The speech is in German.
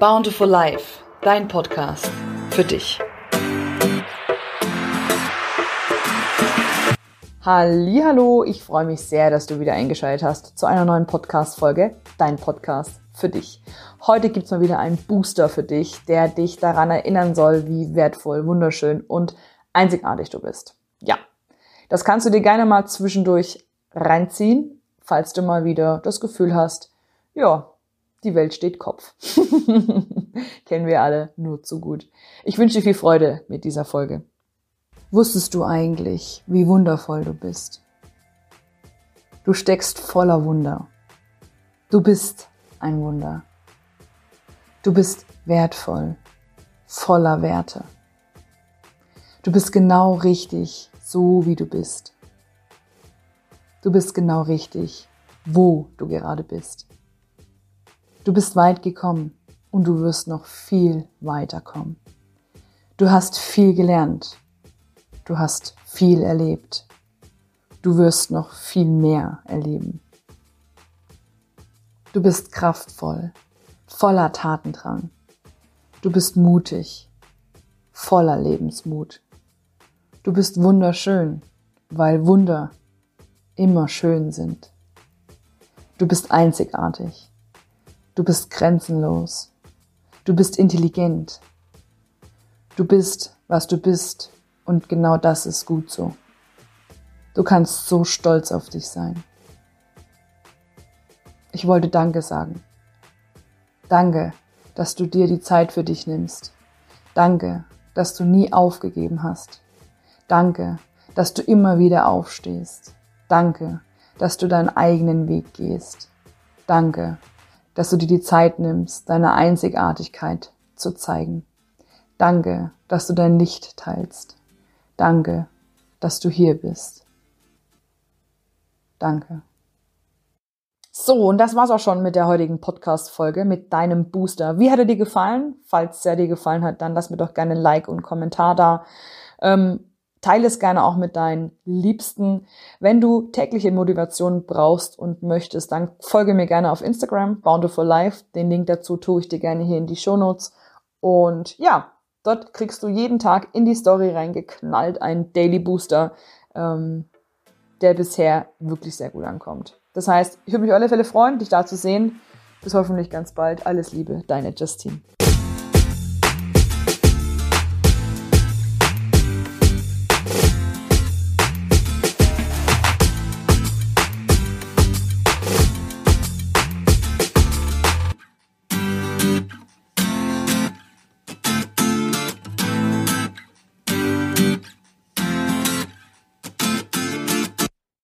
Bountiful Life, dein Podcast für dich. Hallo, ich freue mich sehr, dass du wieder eingeschaltet hast zu einer neuen Podcast-Folge, dein Podcast für dich. Heute gibt es mal wieder einen Booster für dich, der dich daran erinnern soll, wie wertvoll, wunderschön und einzigartig du bist. Ja, das kannst du dir gerne mal zwischendurch reinziehen, falls du mal wieder das Gefühl hast, ja, die Welt steht Kopf. Kennen wir alle nur zu gut. Ich wünsche dir viel Freude mit dieser Folge. Wusstest du eigentlich, wie wundervoll du bist? Du steckst voller Wunder. Du bist ein Wunder. Du bist wertvoll, voller Werte. Du bist genau richtig, so wie du bist. Du bist genau richtig, wo du gerade bist. Du bist weit gekommen und du wirst noch viel weiter kommen. Du hast viel gelernt. Du hast viel erlebt. Du wirst noch viel mehr erleben. Du bist kraftvoll, voller Tatendrang. Du bist mutig, voller Lebensmut. Du bist wunderschön, weil Wunder immer schön sind. Du bist einzigartig. Du bist grenzenlos. Du bist intelligent. Du bist, was du bist. Und genau das ist gut so. Du kannst so stolz auf dich sein. Ich wollte Danke sagen. Danke, dass du dir die Zeit für dich nimmst. Danke, dass du nie aufgegeben hast. Danke, dass du immer wieder aufstehst. Danke, dass du deinen eigenen Weg gehst. Danke, dass du dir die Zeit nimmst, deine Einzigartigkeit zu zeigen. Danke, dass du dein Licht teilst. Danke, dass du hier bist. Danke. So, und das war's auch schon mit der heutigen Podcast-Folge, mit deinem Booster. Wie hat er dir gefallen? Falls er dir gefallen hat, dann lass mir doch gerne ein Like und einen Kommentar da. Ähm, Teile es gerne auch mit deinen Liebsten. Wenn du tägliche Motivation brauchst und möchtest, dann folge mir gerne auf Instagram, Bountiful Life. Den Link dazu tue ich dir gerne hier in die Show Notes. Und ja, dort kriegst du jeden Tag in die Story reingeknallt einen Daily Booster, ähm, der bisher wirklich sehr gut ankommt. Das heißt, ich würde mich auf alle Fälle freuen, dich da zu sehen. Bis hoffentlich ganz bald. Alles Liebe, deine Justine.